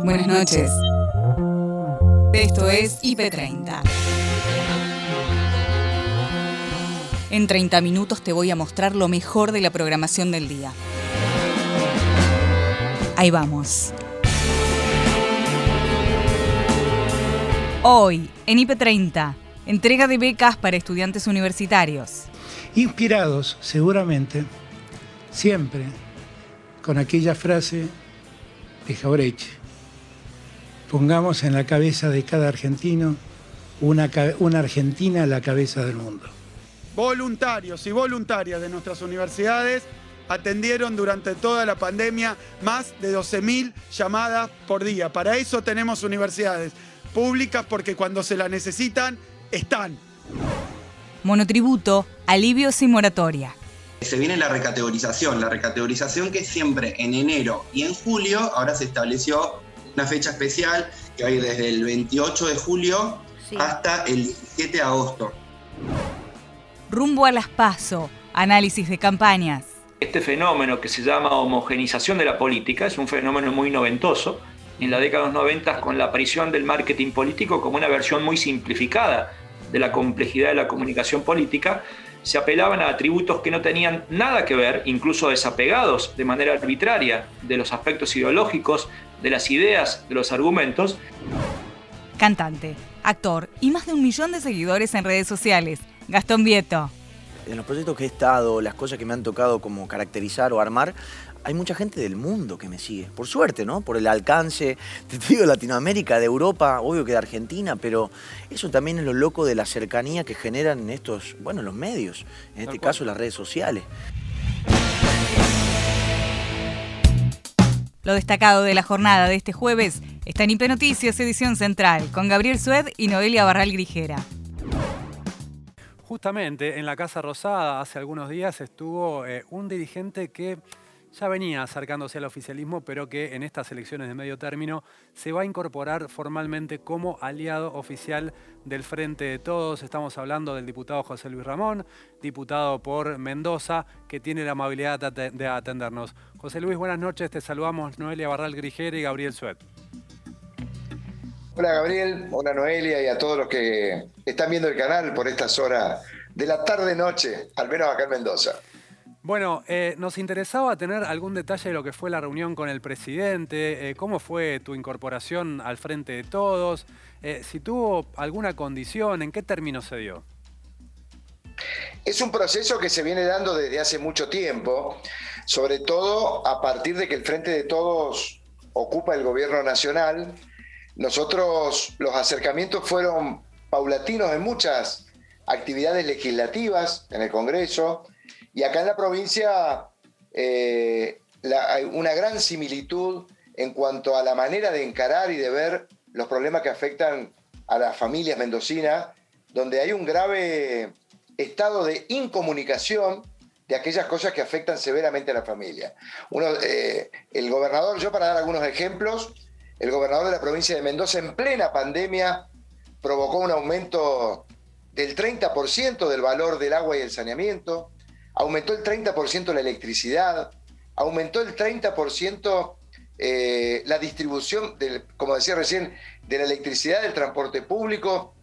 Buenas noches. Esto es IP30. En 30 minutos te voy a mostrar lo mejor de la programación del día. Ahí vamos. Hoy, en IP30, entrega de becas para estudiantes universitarios. Inspirados, seguramente, siempre, con aquella frase de Jaureche. Pongamos en la cabeza de cada argentino una, una Argentina a la cabeza del mundo. Voluntarios y voluntarias de nuestras universidades atendieron durante toda la pandemia más de 12.000 llamadas por día. Para eso tenemos universidades públicas porque cuando se la necesitan, están. Monotributo, alivios y moratoria. Se viene la recategorización, la recategorización que siempre en enero y en julio, ahora se estableció una fecha especial que va a ir desde el 28 de julio hasta el 17 de agosto. Rumbo a las PASO, análisis de campañas. Este fenómeno que se llama homogenización de la política es un fenómeno muy noventoso. En la década de los 90 con la aparición del marketing político como una versión muy simplificada de la complejidad de la comunicación política, se apelaban a atributos que no tenían nada que ver, incluso desapegados de manera arbitraria de los aspectos ideológicos, de las ideas, de los argumentos. Cantante, actor y más de un millón de seguidores en redes sociales. Gastón Vieto. En los proyectos que he estado, las cosas que me han tocado como caracterizar o armar, hay mucha gente del mundo que me sigue. Por suerte, ¿no? Por el alcance, te digo, de Latinoamérica, de Europa, obvio que de Argentina, pero eso también es lo loco de la cercanía que generan estos, bueno, los medios, en este caso las redes sociales. Lo destacado de la jornada de este jueves está en IP Noticias, edición central, con Gabriel Sued y Noelia Barral Grijera. Justamente en la Casa Rosada hace algunos días estuvo eh, un dirigente que ya venía acercándose al oficialismo, pero que en estas elecciones de medio término se va a incorporar formalmente como aliado oficial del Frente de Todos. Estamos hablando del diputado José Luis Ramón, diputado por Mendoza, que tiene la amabilidad de atendernos. José Luis, buenas noches. Te saludamos Noelia Barral Grigera y Gabriel Suet. Hola Gabriel, hola Noelia y a todos los que están viendo el canal por estas horas de la tarde-noche, al menos acá en Mendoza. Bueno, eh, nos interesaba tener algún detalle de lo que fue la reunión con el presidente, eh, cómo fue tu incorporación al frente de todos, eh, si tuvo alguna condición, en qué términos se dio. Es un proceso que se viene dando desde hace mucho tiempo, sobre todo a partir de que el Frente de Todos ocupa el gobierno nacional. Nosotros, los acercamientos fueron paulatinos en muchas actividades legislativas en el Congreso, y acá en la provincia eh, hay una gran similitud en cuanto a la manera de encarar y de ver los problemas que afectan a las familias mendocinas, donde hay un grave estado de incomunicación de aquellas cosas que afectan severamente a la familia. Uno, eh, el gobernador, yo para dar algunos ejemplos, el gobernador de la provincia de Mendoza en plena pandemia provocó un aumento del 30% del valor del agua y el saneamiento, aumentó el 30% la electricidad, aumentó el 30% eh, la distribución, del, como decía recién, de la electricidad, del transporte público,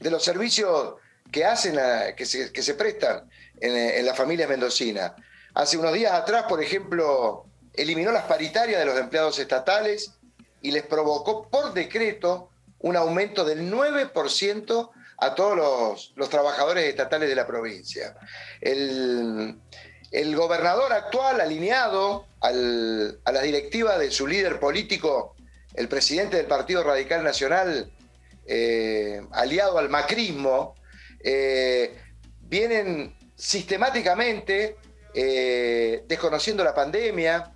de los servicios que hacen, que, se, prestan en, en la familia mendocina. Hace unos días atrás, por ejemplo, eliminó las paritarias de los empleados estatales y les provocó por decreto un aumento del 9% a todos los, trabajadores estatales de la provincia. El, gobernador actual, alineado a la directiva de su líder político, el presidente del Partido Radical Nacional, eh, aliado al macrismo, eh, vienen sistemáticamente eh, desconociendo la pandemia,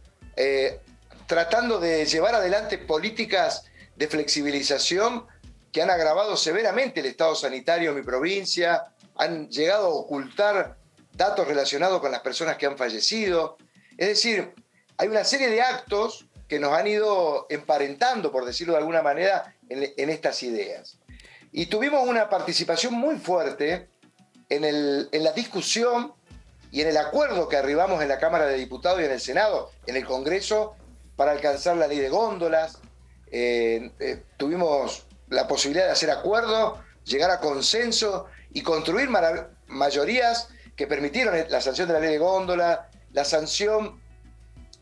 tratando de llevar adelante políticas de flexibilización que han agravado severamente el estado sanitario en mi provincia, han llegado a ocultar datos relacionados con las personas que han fallecido. Es decir, hay una serie de actos que nos han ido emparentando, por decirlo de alguna manera, en, estas ideas. Y tuvimos una participación muy fuerte en, la discusión y en el acuerdo que arribamos en la Cámara de Diputados y en el Senado, en el Congreso, para alcanzar la ley de góndolas, eh, eh, tuvimos la posibilidad de hacer acuerdos, llegar a consenso y construir mayorías que permitieron la sanción de la ley de góndola, la sanción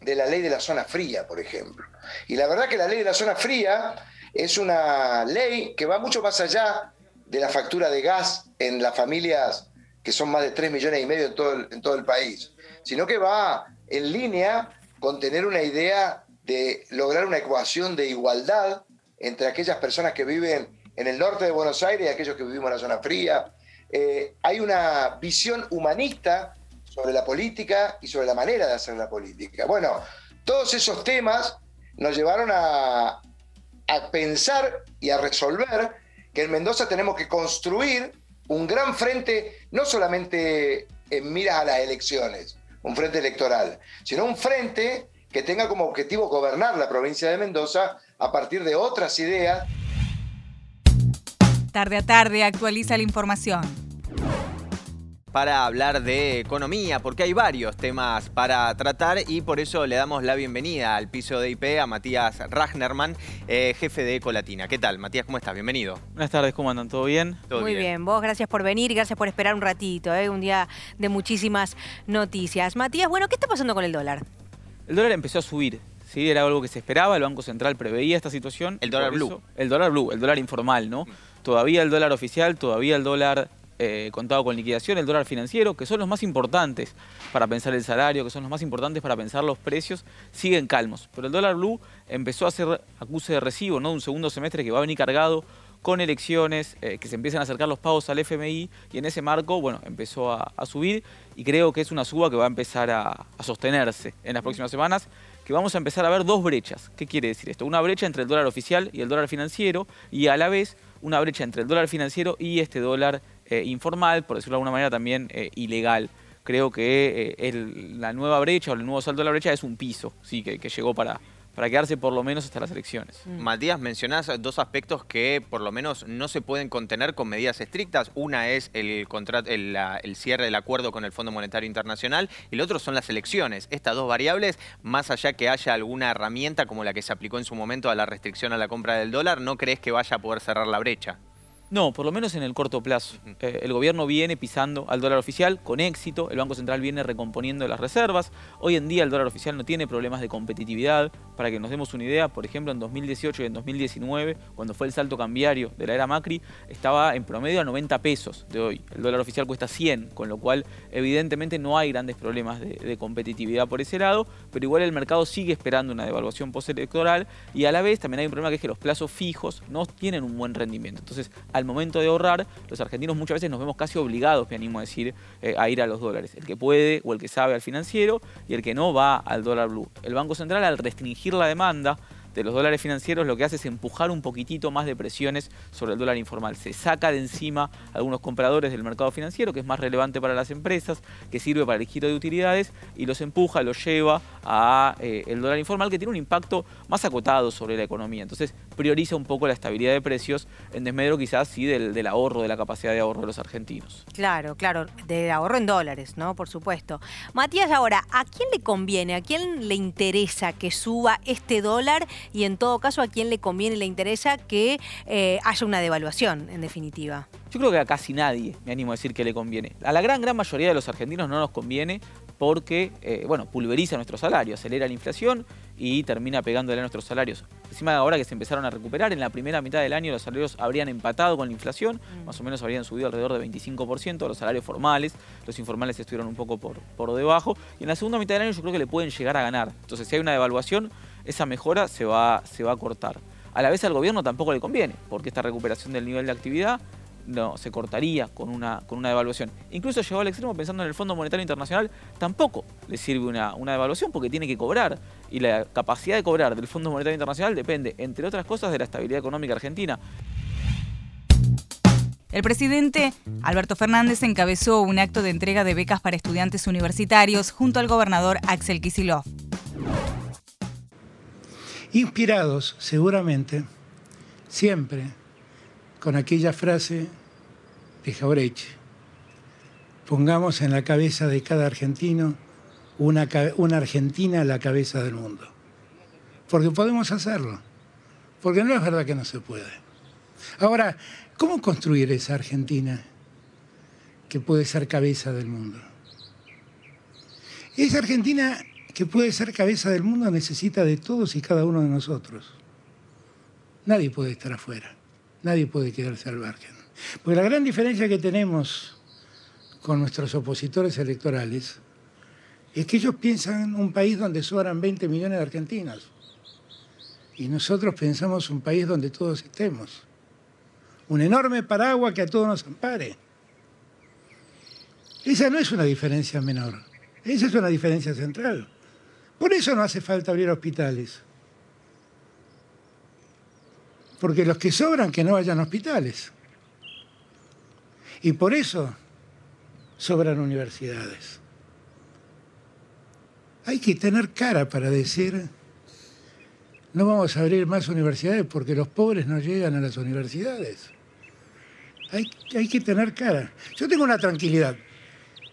de la ley de la zona fría, por ejemplo. Y la verdad que la ley de la zona fría es una ley que va mucho más allá de la factura de gas en las familias que son más de 3 millones y medio en todo el, en todo el país, sino que va en línea con tener una idea de lograr una ecuación de igualdad entre aquellas personas que viven en el norte de Buenos Aires y aquellos que vivimos en la zona fría. Eh, hay una visión humanista sobre la política y sobre la manera de hacer la política. Bueno, todos esos temas nos llevaron a, pensar y a resolver que en Mendoza tenemos que construir un gran frente, no solamente en miras a las elecciones, un frente electoral, sino un frente que tenga como objetivo gobernar la provincia de Mendoza a partir de otras ideas. Tarde a tarde actualiza la información para hablar de economía, porque hay varios temas para tratar y por eso le damos la bienvenida al piso de IP a Matías Ragnerman, eh, jefe de Ecolatina. ¿Qué tal, Matías? ¿Cómo estás? Bienvenido. Buenas tardes, ¿cómo andan? ¿Todo bien? Muy bien. vos gracias por venir y gracias por esperar un ratito, ¿eh? un día de muchísimas noticias. Matías, bueno, ¿qué está pasando con el dólar? El dólar empezó a subir. Sí, era algo que se esperaba, el Banco Central preveía esta situación. El dólar blue. el dólar blue, el dólar informal, ¿no? Todavía el dólar oficial, todavía el dólar eh, contado con liquidación, el dólar financiero, que son los más importantes para pensar el salario, que son los más importantes para pensar los precios, siguen calmos. Pero el dólar blue empezó a ser acuse de recibo, ¿no? Un segundo semestre que va a venir cargado con elecciones, eh, que se empiezan a acercar los pagos al FMI y en ese marco, bueno, empezó a, subir y creo que es una suba que va a empezar a, a, sostenerse en las próximas semanas, que vamos a empezar a ver dos brechas. ¿Qué quiere decir esto? Una brecha entre el dólar oficial y el dólar financiero y a la vez una brecha entre el dólar financiero y este dólar eh, informal, por decirlo de alguna manera también eh, ilegal. Creo que eh, la nueva brecha o el nuevo salto de la brecha es un piso, sí, que, llegó para, para quedarse por lo menos hasta las elecciones. Mm. Matías, mencionás dos aspectos que por lo menos no se pueden contener con medidas estrictas. Una es el, cierre del acuerdo con el Fondo Monetario Internacional y el otro son las elecciones. Estas dos variables, más allá que haya alguna herramienta como la que se aplicó en su momento a la restricción a la compra del dólar, ¿no crees que vaya a poder cerrar la brecha? No, por lo menos en el corto plazo. Eh, el gobierno viene pisando al dólar oficial con éxito, el Banco Central viene recomponiendo las reservas. Hoy en día el dólar oficial no tiene problemas de competitividad. Para que nos demos una idea, por ejemplo, en 2018 y en 2019, cuando fue el salto cambiario de la era Macri, estaba en promedio a 90 pesos de hoy. El dólar oficial cuesta 100, con lo cual evidentemente no hay grandes problemas de, competitividad por ese lado, pero igual el mercado sigue esperando una devaluación postelectoral y a la vez también hay un problema que es que los plazos fijos no tienen un buen rendimiento. Entonces, al momento de ahorrar, los argentinos muchas veces nos vemos casi obligados, me animo a decir, eh, a ir a los dólares. El que puede o el que sabe al financiero y el que no va al dólar blue. El Banco Central al restringir la demanda de los dólares financieros lo que hace es empujar un poquitito más de presiones sobre el dólar informal. Se saca de encima algunos compradores del mercado financiero, que es más relevante para las empresas, que sirve para el giro de utilidades, y los empuja, los lleva a eh, el dólar informal, que tiene un impacto más acotado sobre la economía. Entonces prioriza un poco la estabilidad de precios en desmedro quizás sí del, del ahorro, de la capacidad de ahorro de los argentinos. Claro, claro, de ahorro en dólares, ¿no? Por supuesto. Matías, ahora, ¿a quién le conviene, a quién le interesa que suba este dólar y en todo caso a quién le conviene y le interesa que eh, haya una devaluación, en definitiva. Yo creo que a casi nadie me animo a decir que le conviene. A la gran, gran mayoría de los argentinos no nos conviene porque, eh, bueno, pulveriza nuestro salario, acelera la inflación y termina pegándole a nuestros salarios. Encima de ahora que se empezaron a recuperar, en la primera mitad del año los salarios habrían empatado con la inflación, mm. más o menos habrían subido alrededor de 25%, los salarios formales, los informales estuvieron un poco por, por debajo, y en la segunda mitad del año yo creo que le pueden llegar a ganar. Entonces si hay una devaluación, esa mejora se va, se va a cortar. A la vez al gobierno tampoco le conviene, porque esta recuperación del nivel de actividad no, se cortaría con una, con una devaluación. Incluso llegó al extremo pensando en el Fondo Monetario Internacional, tampoco le sirve una, una devaluación porque tiene que cobrar. Y la capacidad de cobrar del Fondo Monetario Internacional depende, entre otras cosas, de la estabilidad económica argentina. El presidente Alberto Fernández encabezó un acto de entrega de becas para estudiantes universitarios junto al gobernador Axel Kicillof inspirados seguramente siempre con aquella frase de Jaureche, pongamos en la cabeza de cada argentino una, una Argentina a la cabeza del mundo. Porque podemos hacerlo, Porque no es verdad que no se puede. Ahora, ¿cómo construir esa Argentina que puede ser cabeza del mundo? Esa Argentina que puede ser cabeza del mundo necesita de todos y cada uno de nosotros. Nadie puede estar afuera, nadie puede quedarse al margen. Porque la gran diferencia que tenemos con nuestros opositores electorales es que ellos piensan un país donde sobran 20 millones de argentinos y nosotros pensamos un país donde todos estemos. Un enorme paraguas que a todos nos ampare. Esa no es una diferencia menor, esa es una diferencia central. Por eso no hace falta abrir hospitales. Porque los que sobran que no vayan a hospitales. Y por eso sobran universidades. Hay que tener cara para decir, no vamos a abrir más universidades porque los pobres no llegan a las universidades. Hay, que tener cara. Yo tengo una tranquilidad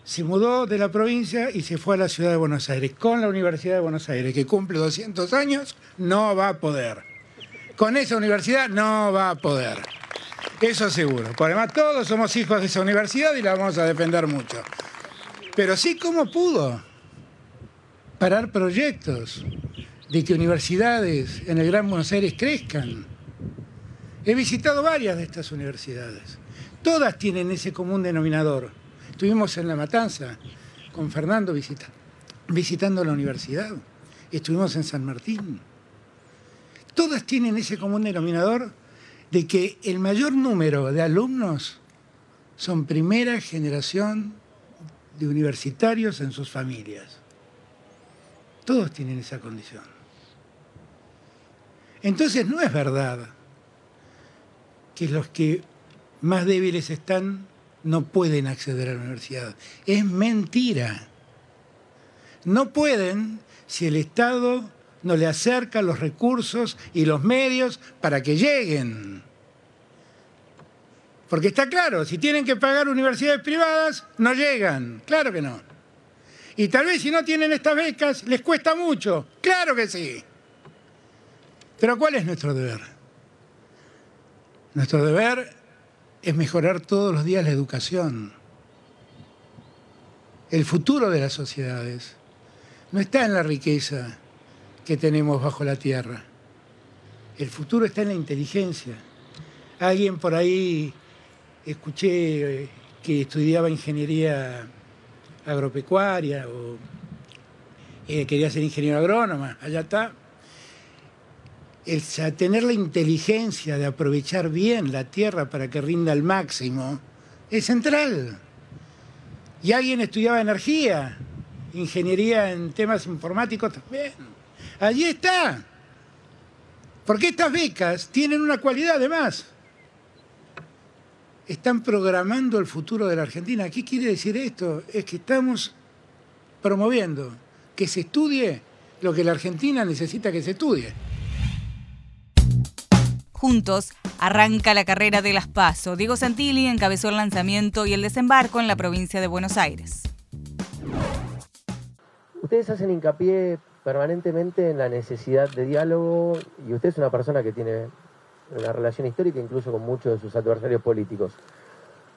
se mudó de la provincia y se fue a la ciudad de Buenos Aires. Con la Universidad de Buenos Aires, que cumple 200 años, no va a poder. Con esa universidad no va a poder. Eso seguro. Por además, todos somos hijos de esa universidad y la vamos a defender mucho. Pero sí, ¿cómo pudo parar proyectos de que universidades en el Gran Buenos Aires crezcan? He visitado varias de estas universidades. Todas tienen ese común denominador Estuvimos en La Matanza con Fernando visitando la universidad. Estuvimos en San Martín. Todas tienen ese común denominador de que el mayor número de alumnos son primera generación de universitarios en sus familias. Todos tienen esa condición. Entonces no es verdad que los que más débiles están no pueden acceder a la universidad. Es mentira. No pueden si el Estado no le acerca los recursos y los medios para que lleguen. Porque está claro, si tienen que pagar universidades privadas, no llegan. Claro que no. Y tal vez si no tienen estas becas, les cuesta mucho. Claro que sí. Pero ¿cuál es nuestro deber? Nuestro deber es mejorar todos los días la educación. El futuro de las sociedades no está en la riqueza que tenemos bajo la tierra. El futuro está en la inteligencia. Alguien por ahí escuché eh, que estudiaba ingeniería agropecuaria o eh, quería ser ingeniero agrónoma, allá está el tener la inteligencia de aprovechar bien la tierra para que rinda al máximo es central. Y alguien estudiaba energía, ingeniería en temas informáticos también. Allí está. Porque estas becas tienen una cualidad además. Están programando el futuro de la Argentina. ¿Qué quiere decir esto? Es que estamos promoviendo que se estudie lo que la Argentina necesita que se estudie. Juntos arranca la carrera de las PASO. Diego Santilli encabezó el lanzamiento y el desembarco en la provincia de Buenos Aires. Ustedes hacen hincapié permanentemente en la necesidad de diálogo y usted es una persona que tiene una relación histórica incluso con muchos de sus adversarios políticos.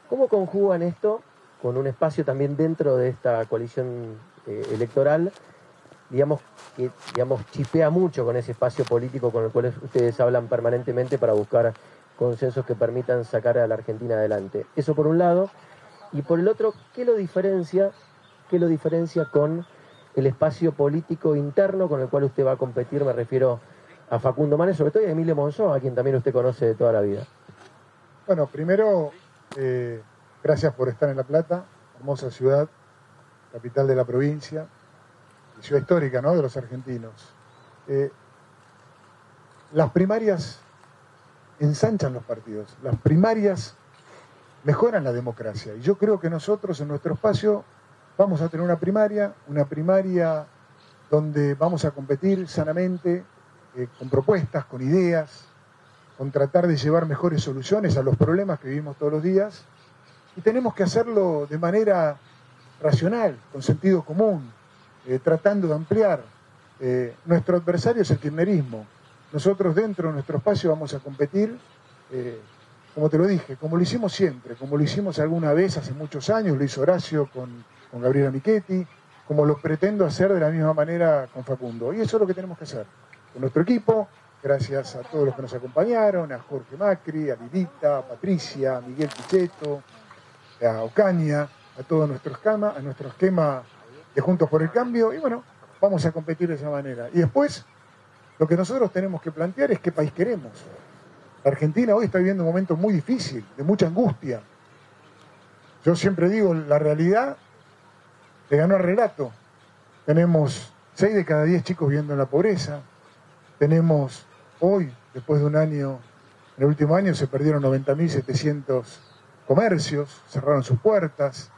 ¿Cómo conjugan esto con un espacio también dentro de esta coalición eh, electoral digamos, que digamos, chipea mucho con ese espacio político con el cual ustedes hablan permanentemente para buscar consensos que permitan sacar a la Argentina adelante. Eso por un lado. Y por el otro, ¿qué lo diferencia, qué lo diferencia con el espacio político interno con el cual usted va a competir? Me refiero a Facundo Manes, sobre todo y a Emilio Monzó, a quien también usted conoce de toda la vida. Bueno, primero, eh, gracias por estar en La Plata, hermosa ciudad, capital de la provincia, ciudad histórica ¿no? de los argentinos. Eh, las primarias ensanchan los partidos, las primarias mejoran la democracia. Y yo creo que nosotros en nuestro espacio vamos a tener una primaria, una primaria donde vamos a competir sanamente, eh, con propuestas, con ideas, con tratar de llevar mejores soluciones a los problemas que vivimos todos los días. Y tenemos que hacerlo de manera racional, con sentido común, eh, tratando de ampliar. Eh, nuestro adversario es el kirchnerismo. nosotros dentro de nuestro espacio vamos a competir, como te lo dije, como lo hicimos siempre, como lo hicimos alguna vez hace muchos años, lo hizo Horacio con, con Gabriela Michetti, como lo pretendo hacer de la misma manera con Facundo. Y eso es lo que tenemos que hacer. Con nuestro equipo, gracias a todos los que nos acompañaron, a Jorge Macri, a Lilita, a Patricia, a Miguel Pichetto, a Ocaña, a todo nuestro esquema, a nuestro esquema de Juntos por el Cambio, y bueno, vamos a competir de esa manera. Y después, lo que nosotros tenemos que plantear es qué país queremos. La Argentina hoy está viviendo un momento muy difícil, de mucha angustia. Yo siempre digo, la realidad le ganó al relato. Tenemos 6 de cada 10 chicos viviendo en la pobreza. Tenemos hoy, después de un año, en el último año se perdieron 90.700 comercios, cerraron sus puertas,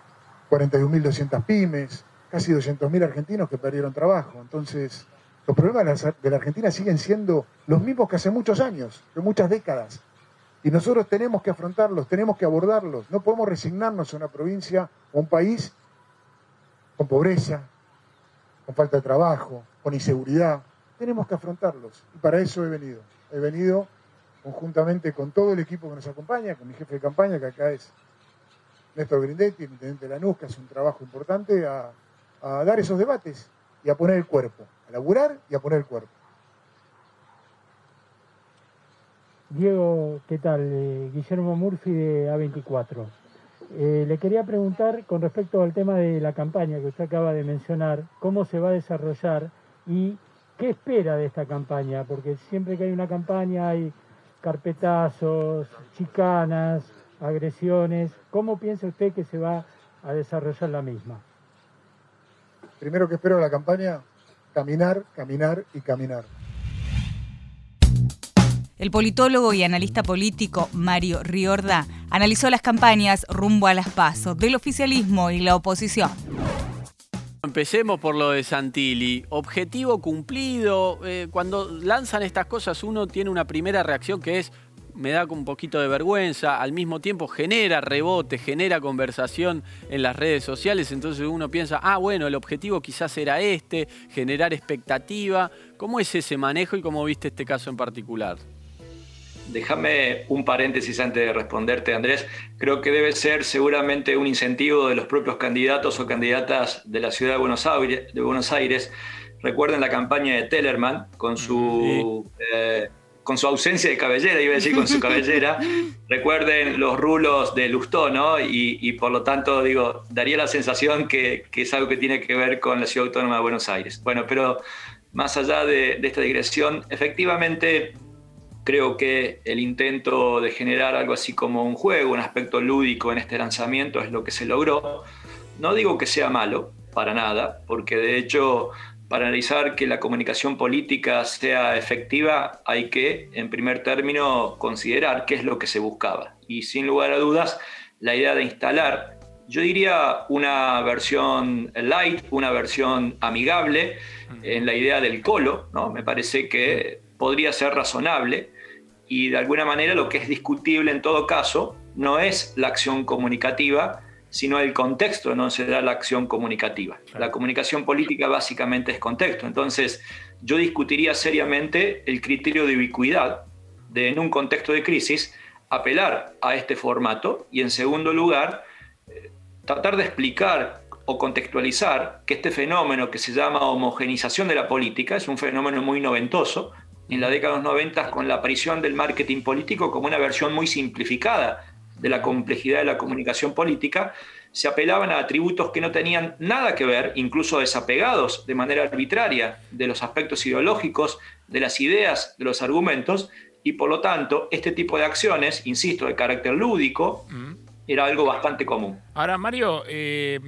41.200 pymes, casi 200.000 argentinos que perdieron trabajo. Entonces, los problemas de la Argentina siguen siendo los mismos que hace muchos años, de muchas décadas. Y nosotros tenemos que afrontarlos, tenemos que abordarlos. No podemos resignarnos a una provincia o un país con pobreza, con falta de trabajo, con inseguridad. Tenemos que afrontarlos. Y para eso he venido. He venido conjuntamente con todo el equipo que nos acompaña, con mi jefe de campaña, que acá es Néstor Grindetti, el intendente de Lanús, que hace un trabajo importante, a, a dar esos debates y a poner el cuerpo, a laburar y a poner el cuerpo. Diego, ¿qué tal? Eh, Guillermo Murphy de A24. Eh, le quería preguntar con respecto al tema de la campaña que usted acaba de mencionar, cómo se va a desarrollar y qué espera de esta campaña, porque siempre que hay una campaña hay carpetazos, chicanas, agresiones. ¿Cómo piensa usted que se va a desarrollar la misma? Primero que espero de la campaña, caminar, caminar y caminar. El politólogo y analista político Mario Riorda analizó las campañas rumbo a las pasos del oficialismo y la oposición. Empecemos por lo de Santilli. Objetivo cumplido. Eh, cuando lanzan estas cosas uno tiene una primera reacción que es me da un poquito de vergüenza, al mismo tiempo genera rebote, genera conversación en las redes sociales, entonces uno piensa, ah, bueno, el objetivo quizás era este, generar expectativa. ¿Cómo es ese manejo y cómo viste este caso en particular? Déjame un paréntesis antes de responderte, Andrés. Creo que debe ser seguramente un incentivo de los propios candidatos o candidatas de la ciudad de Buenos Aires. De Buenos Aires. Recuerden la campaña de Tellerman con su, eh, con su ausencia de cabellera, iba a decir con su cabellera. Recuerden los rulos de Lustó, ¿no? Y, por lo tanto, digo, daría la sensación que, es algo que tiene que ver con la ciudad autónoma de Buenos Aires. Bueno, pero más allá de, de esta digresión, efectivamente Creo que el intento de generar algo así como un juego, un aspecto lúdico en este lanzamiento es lo que se logró. No digo que sea malo, para nada, porque de hecho para analizar que la comunicación política sea efectiva hay que, en primer término, considerar qué es lo que se buscaba. Y sin lugar a dudas, la idea de instalar, yo diría una versión light, una versión amigable, en la idea del colo, ¿no? me parece que podría ser razonable y de alguna manera lo que es discutible en todo caso no es la acción comunicativa, sino el contexto en donde se da la acción comunicativa. La comunicación política básicamente es contexto. Entonces, yo discutiría seriamente el criterio de ubicuidad de en un contexto de crisis apelar a este formato y en segundo lugar eh, tratar de explicar o contextualizar que este fenómeno que se llama homogenización de la política es un fenómeno muy noventoso, en la década de los 90 con la aparición del marketing político como una versión muy simplificada de la complejidad de la comunicación política, se apelaban a atributos que no tenían nada que ver, incluso desapegados de manera arbitraria de los aspectos ideológicos, de las ideas, de los argumentos, y por lo tanto este tipo de acciones, insisto, de carácter lúdico, era algo bastante común. Ahora, Mario, eh,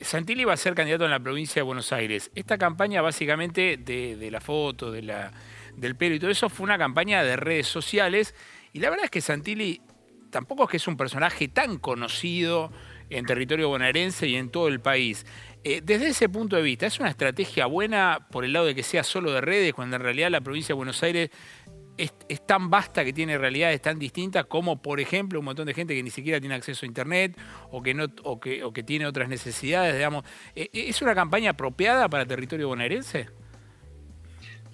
Santilli va a ser candidato en la provincia de Buenos Aires. Esta campaña básicamente de, de la foto, de la del pelo y todo eso fue una campaña de redes sociales. Y la verdad es que Santilli tampoco es que es un personaje tan conocido en territorio bonaerense y en todo el país. Eh, desde ese punto de vista, ¿es una estrategia buena por el lado de que sea solo de redes, cuando en realidad la provincia de Buenos Aires es, tan vasta que tiene realidades tan distintas como, por ejemplo, un montón de gente que ni siquiera tiene acceso a Internet o que, no, o que, o que tiene otras necesidades, digamos? Eh, ¿Es una campaña apropiada para territorio bonaerense?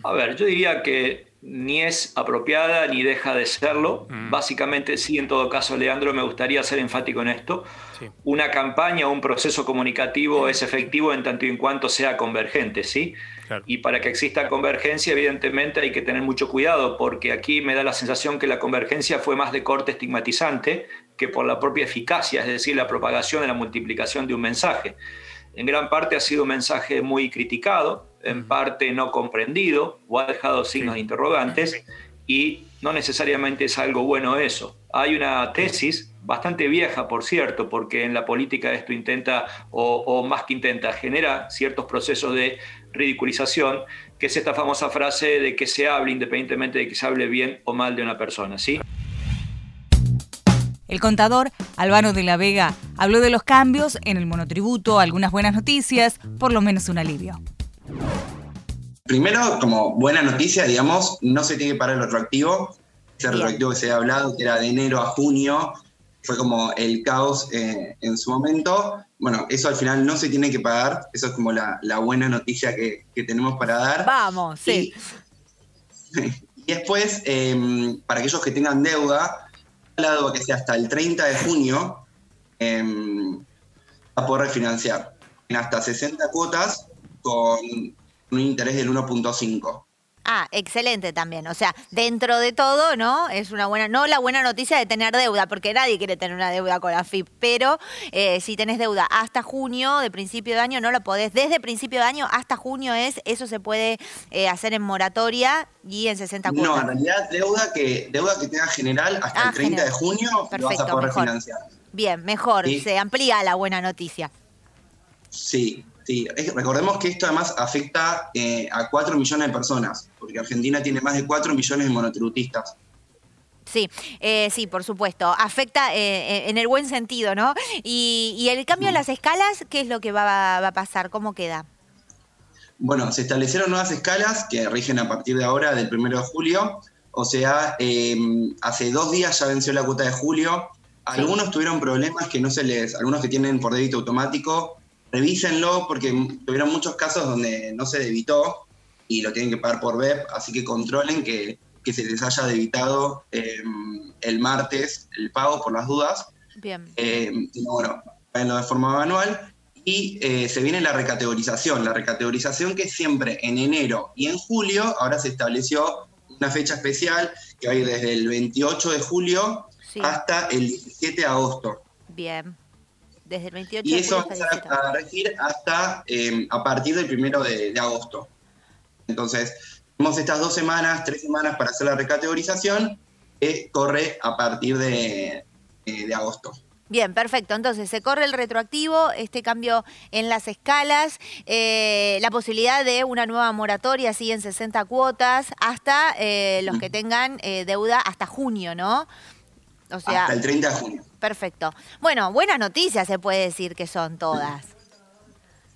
A ver, yo diría que ni es apropiada ni deja de serlo. Mm. Básicamente, sí, en todo caso, Leandro, me gustaría ser enfático en esto. Una campaña o un proceso comunicativo es efectivo en tanto y en cuanto sea convergente, ¿sí? Y para que exista convergencia, evidentemente hay que tener mucho cuidado, porque aquí me da la sensación que la convergencia fue más de corte estigmatizante que por la propia eficacia, es decir, la propagación y la multiplicación de un mensaje. En gran parte ha sido un mensaje muy criticado, en parte no comprendido o ha dejado signos de interrogantes y no necesariamente es algo bueno eso. Hay una tesis bastante vieja, por cierto, porque en la política esto intenta, o, o más que intenta, genera ciertos procesos de ridiculización, que es esta famosa frase de que se hable independientemente de que se hable bien o mal de una persona, ¿sí? El contador Albano de la Vega habló de los cambios en el monotributo, algunas buenas noticias, por lo menos un alivio. Primero, como buena noticia, digamos, no se tiene que parar el retroactivo. Ese retroactivo que se ha hablado, que era de enero a junio, fue como el caos eh, en su momento. Bueno, eso al final no se tiene que pagar. Eso es como la, la buena noticia que, que, tenemos para dar. Vamos, sí. Y, y después, eh, para aquellos que tengan deuda, lado que sea hasta el 30 de junio, eh, a poder refinanciar en hasta 60 cuotas con un interés del 1.5. Ah, excelente también. O sea, dentro de todo, ¿no? Es una buena, no la buena noticia de tener deuda, porque nadie quiere tener una deuda con la FIP, pero eh, si tenés deuda hasta junio, de principio de año, no lo podés. Desde principio de año hasta junio es, eso se puede eh, hacer en moratoria y en 60 cuotas. No, en realidad deuda que, deuda que tenga general hasta Ah, el 30 de junio Perfecto, lo vas a poder mejor. refinanciar. Bien, mejor, Sí. se amplía la buena noticia. Sí, sí. Recordemos que esto además afecta eh, a 4 millones de personas, porque Argentina tiene más de 4 millones de monotributistas. Sí, eh, sí, por supuesto. Afecta eh, en el buen sentido, ¿no? Y, y el cambio en las escalas, ¿qué es lo que va, va a pasar? ¿Cómo queda? Bueno, se establecieron nuevas escalas que rigen a partir de ahora, del 1 de julio. O sea, eh, hace dos días ya venció la cuota de julio. Algunos tuvieron problemas que no se les, algunos que tienen por débito automático, revísenlo porque tuvieron muchos casos donde no se debitó y lo tienen que pagar por web, así que controlen que, que se les haya debitado eh, el martes el pago por las dudas. Bien. Eh, bueno, de forma manual. Y eh, se viene la recategorización. La recategorización que siempre en enero y en julio, ahora se estableció una fecha especial que va a ir desde el 28 de julio Sí. hasta el 17 de agosto. Bien. Desde el 28 Y de eso julio va hasta el 17. a regir hasta eh, a partir del 1 de, de agosto. Entonces, tenemos estas dos semanas, tres semanas para hacer la recategorización, que corre a partir de, de agosto. Bien, perfecto. Entonces se corre el retroactivo, este cambio en las escalas, eh, la posibilidad de una nueva moratoria, así en 60 cuotas, hasta eh, los que tengan eh, deuda hasta junio, ¿no? O sea, hasta el 30 de junio. Perfecto. Bueno, buenas noticias se puede decir que son todas.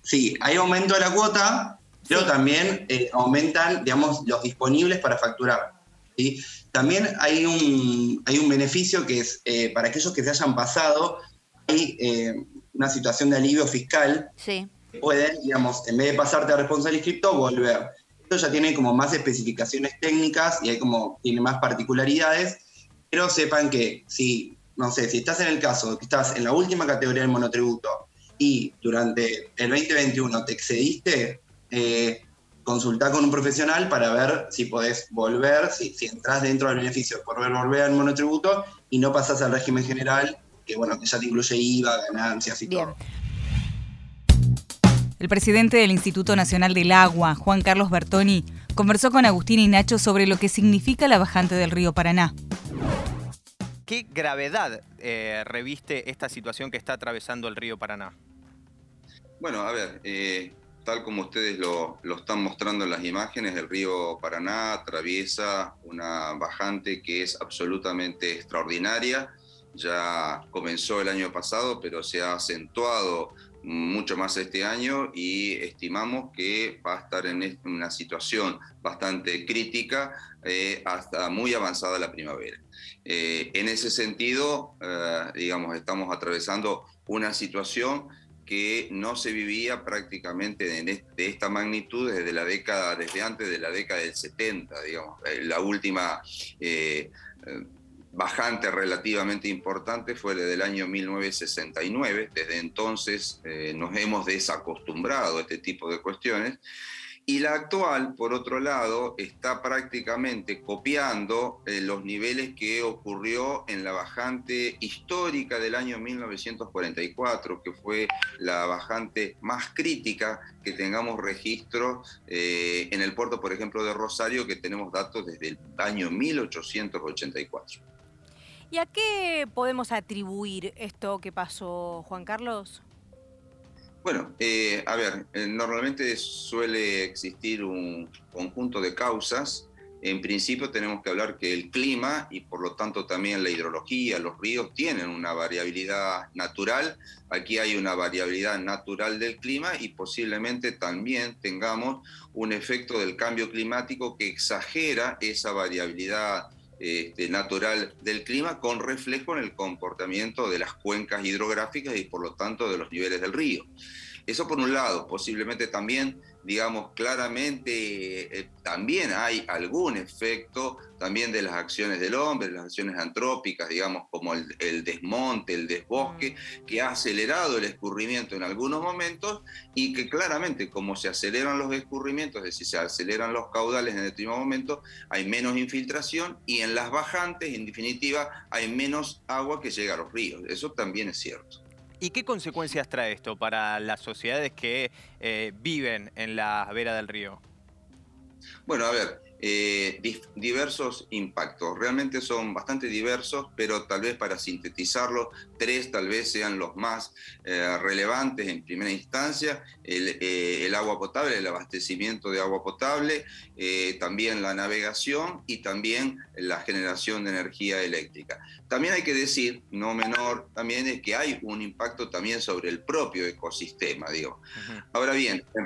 Sí, hay aumento de la cuota, pero también eh, aumentan, digamos, los disponibles para facturar. ¿sí? También hay un, hay un beneficio que es, eh, para aquellos que se hayan pasado, hay eh, una situación de alivio fiscal. Sí. Pueden, digamos, en vez de pasarte a responsable inscripto, volver. Esto ya tiene como más especificaciones técnicas y hay como, tiene más particularidades, pero sepan que si, no sé, si estás en el caso de que estás en la última categoría del monotributo y durante el 2021 te excediste, eh, consultá con un profesional para ver si podés volver, si, si entras dentro del beneficio por volver al monotributo y no pasás al régimen general, que bueno, que ya te incluye IVA, ganancias y todo. El presidente del Instituto Nacional del Agua, Juan Carlos Bertoni, conversó con Agustín y Nacho sobre lo que significa la bajante del río Paraná. ¿Qué gravedad eh, reviste esta situación que está atravesando el río Paraná? Bueno, a ver, eh, tal como ustedes lo, lo, están mostrando en las imágenes, el río Paraná atraviesa una bajante que es absolutamente extraordinaria. Ya comenzó el año pasado, pero se ha acentuado mucho más este año y estimamos que va a estar en una situación bastante crítica eh, hasta muy avanzada la primavera. Eh, en ese sentido, eh, digamos, estamos atravesando una situación que no se vivía prácticamente de, esta magnitud desde la década, desde antes de la década del 70, digamos. La última bajante relativamente importante fue la del año 1969. Desde entonces nos hemos desacostumbrado a este tipo de cuestiones. Y la actual, por otro lado, está prácticamente copiando eh, los niveles que ocurrió en la bajante histórica del año 1944, que fue la bajante más crítica que tengamos registro eh, en el puerto, por ejemplo, de Rosario, que tenemos datos desde el año 1884. ¿Y a qué podemos atribuir esto que pasó, Juan Carlos? Bueno, eh, a ver, eh, normalmente suele existir un conjunto de causas. En principio tenemos que hablar que el clima y por lo tanto también la hidrología, los ríos tienen una variabilidad natural. Aquí hay una variabilidad natural del clima y posiblemente también tengamos un efecto del cambio climático que exagera esa variabilidad este, natural del clima con reflejo en el comportamiento de las cuencas hidrográficas y por lo tanto de los niveles del río. Eso por un lado, posiblemente también, digamos, claramente eh, también hay algún efecto también de las acciones del hombre, las acciones antrópicas, digamos, como el, el, desmonte, el desbosque, mm. que ha acelerado el escurrimiento en algunos momentos y que claramente como se aceleran los escurrimientos, es decir, se aceleran los caudales en determinado momento, hay menos infiltración y en las bajantes, en definitiva, hay menos agua que llega a los ríos. Eso también es cierto. ¿Y qué consecuencias trae esto para las sociedades que eh, viven en la vera del río? Bueno, a ver, eh, diversos impactos. Realmente son bastante diversos, pero tal vez para sintetizarlo, tres tal vez sean los más eh, relevantes en primera instancia. El, agua potable, el abastecimiento de agua potable, también la navegación y también la generación de energía eléctrica. También hay que decir, no menor, también es que hay un impacto también sobre el propio ecosistema, digo. Ahora bien, en,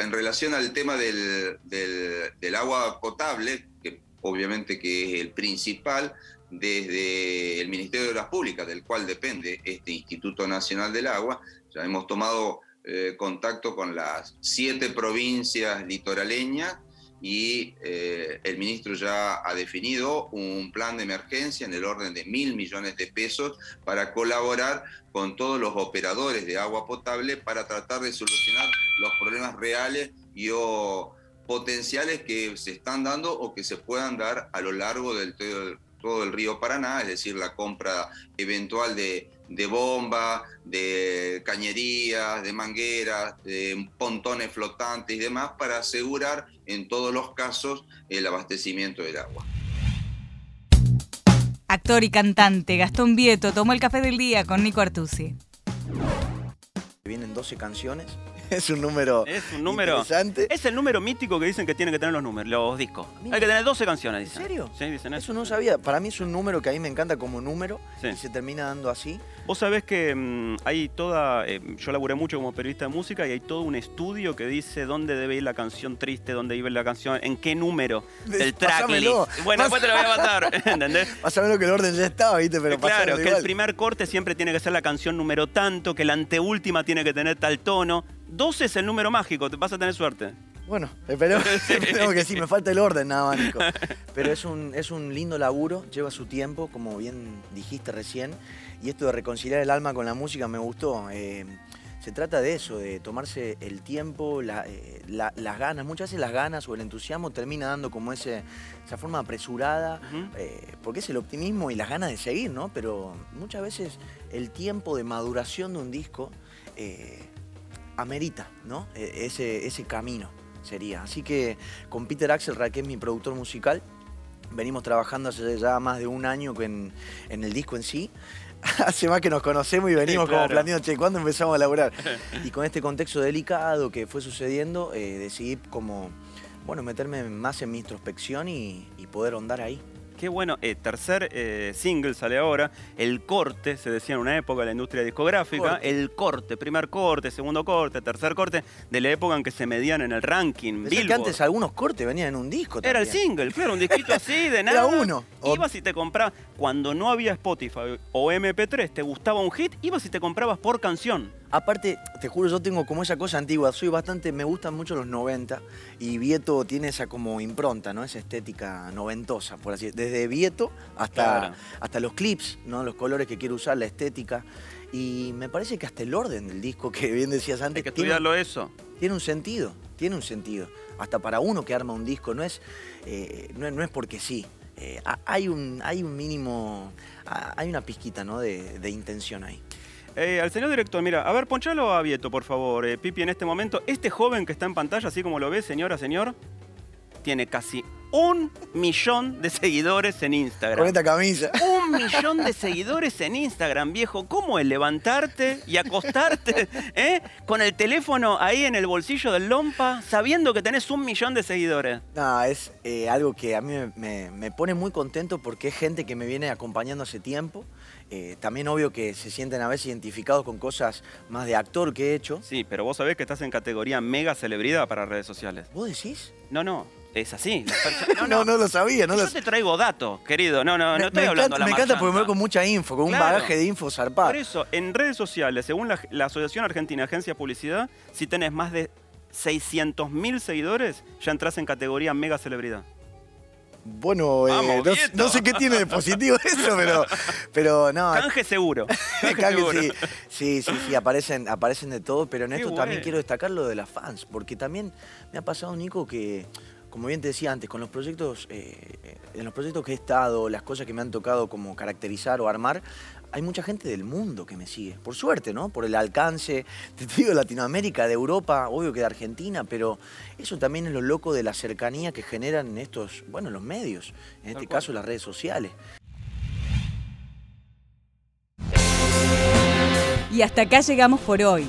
en, relación al tema del, del, del agua potable, que obviamente que es el principal, desde el Ministerio de las Públicas, del cual depende este Instituto Nacional del Agua, ya hemos tomado eh, contacto con las siete provincias litoraleñas y eh, el ministro ya ha definido un plan de emergencia en el orden de mil millones de pesos para colaborar con todos los operadores de agua potable para tratar de solucionar los problemas reales y o potenciales que se están dando o que se puedan dar a lo largo del todo el río Paraná, es decir, la compra eventual de, bomba, de cañerías, de mangueras, de pontones flotantes y demás, para asegurar en todos los casos el abastecimiento del agua. Actor y cantante Gastón Vieto tomó el café del día con Nico Artusi. Vienen 12 canciones es un número Es un número interesante. Es el número mítico que dicen que tienen que tener los números, los discos. Hay que tener 12 canciones, dicen. ¿En serio? Sí, dicen eso. Eso no sabía. Para mí es un número que a mí me encanta como número y se termina dando así. Vos sabés que mm, hay toda. Eh, yo laburé mucho como periodista de música y hay todo un estudio que dice dónde debe ir la canción triste, dónde iba la canción, en qué número del tracklist. Bueno, después te lo voy a matar, ¿entendés? Pásame que el orden ya estaba, ¿viste? Pero Claro, que el primer corte siempre tiene que ser la canción número tanto, que la anteúltima tiene que tener tal tono. 12 es el número mágico, te vas a tener suerte. Bueno, esperemos, que sí, me falta el orden nada más, Nico. Pero es un, es un lindo laburo, lleva su tiempo, como bien dijiste recién, y esto de reconciliar el alma con la música me gustó. Eh, se trata de eso, de tomarse el tiempo, eh, las ganas. Muchas veces las ganas o el entusiasmo termina dando como ese, esa forma apresurada, eh, porque es el optimismo y las ganas de seguir, ¿no? Pero muchas veces el tiempo de maduración de un disco amerita, ¿no? E, ese, ese camino sería. Así que con Peter Axel, que es mi productor musical, venimos trabajando hace ya más de un año en, en el disco en sí. hace más que nos conocemos y venimos como planeando, che, ¿cuándo empezamos a laburar? y con este contexto delicado que fue sucediendo, eh, decidí como, bueno, meterme más en mi introspección y, y poder ahondar ahí. Qué bueno, eh, tercer eh, single sale ahora, el corte, se decía en una época de la industria discográfica, el corte, primer corte, segundo corte, tercer corte, de la época en que se medían en el ranking. que antes algunos cortes venían en un disco Era el single, claro, un disquito así de nada. Era uno. Ibas y te comprabas, cuando no había Spotify o MP3, te gustaba un hit, ibas y te comprabas por canción. Aparte, te juro, yo tengo como esa cosa antigua, soy bastante, me gustan mucho los 90 y Vieto tiene esa como impronta, ¿no? Esa estética noventosa, por así decirlo. Desde Vieto hasta, hasta los clips, ¿no? Los colores que quiero usar, la estética. Y me parece que hasta el orden del disco, que bien decías antes. Hay que estudiarlo eso. Tiene un sentido, tiene un sentido. Hasta para uno que arma un disco, no es, eh, no, es porque sí. Eh, hay, un, hay un mínimo, hay una pizquita ¿no? de, de intención ahí. Eh, al señor director, mira, a ver, ponchalo a Vieto, por favor, eh, Pipi, en este momento. Este joven que está en pantalla, así como lo ve, señora, señor, tiene casi un millón de seguidores en Instagram. Con esta camisa. Un millón de seguidores en Instagram, viejo. ¿Cómo es levantarte y acostarte eh, con el teléfono ahí en el bolsillo del lompa, sabiendo que tenés un millón de seguidores? No, es eh, algo que a mí me, pone muy contento porque es gente que me viene acompañando hace tiempo. Eh, también obvio que se sienten a veces identificados con cosas más de actor que he hecho. Sí, pero vos sabés que estás en categoría mega celebridad para redes sociales. ¿Vos decís? No, no. Es así. No, no, no, lo sabía. No yo te traigo datos, querido. No, no, no estoy hablando encanta, Me encanta porque me veo con mucha info, con un bagaje de info zarpado. Por eso, en redes sociales, según la, Asociación Argentina de Agencia de Publicidad, si tenés más de 600.000 seguidores, ya entras en categoría mega celebridad. Bueno, eh, no, sé qué tiene de positivo eso, pero, pero no. Canje seguro. Canje, Sí, sí, sí, aparecen, aparecen de todo, pero en esto también quiero destacar lo de las fans, porque también me ha pasado, Nico, que como bien te decía antes, con los proyectos, eh, en los proyectos que he estado, las cosas que me han tocado como caracterizar o armar, hay mucha gente del mundo que me sigue. Por suerte, ¿no? Por el alcance, te digo, de Latinoamérica, de Europa, obvio que de Argentina, pero eso también es lo loco de la cercanía que generan estos, bueno, los medios, en este caso las redes sociales. Y hasta acá llegamos por hoy.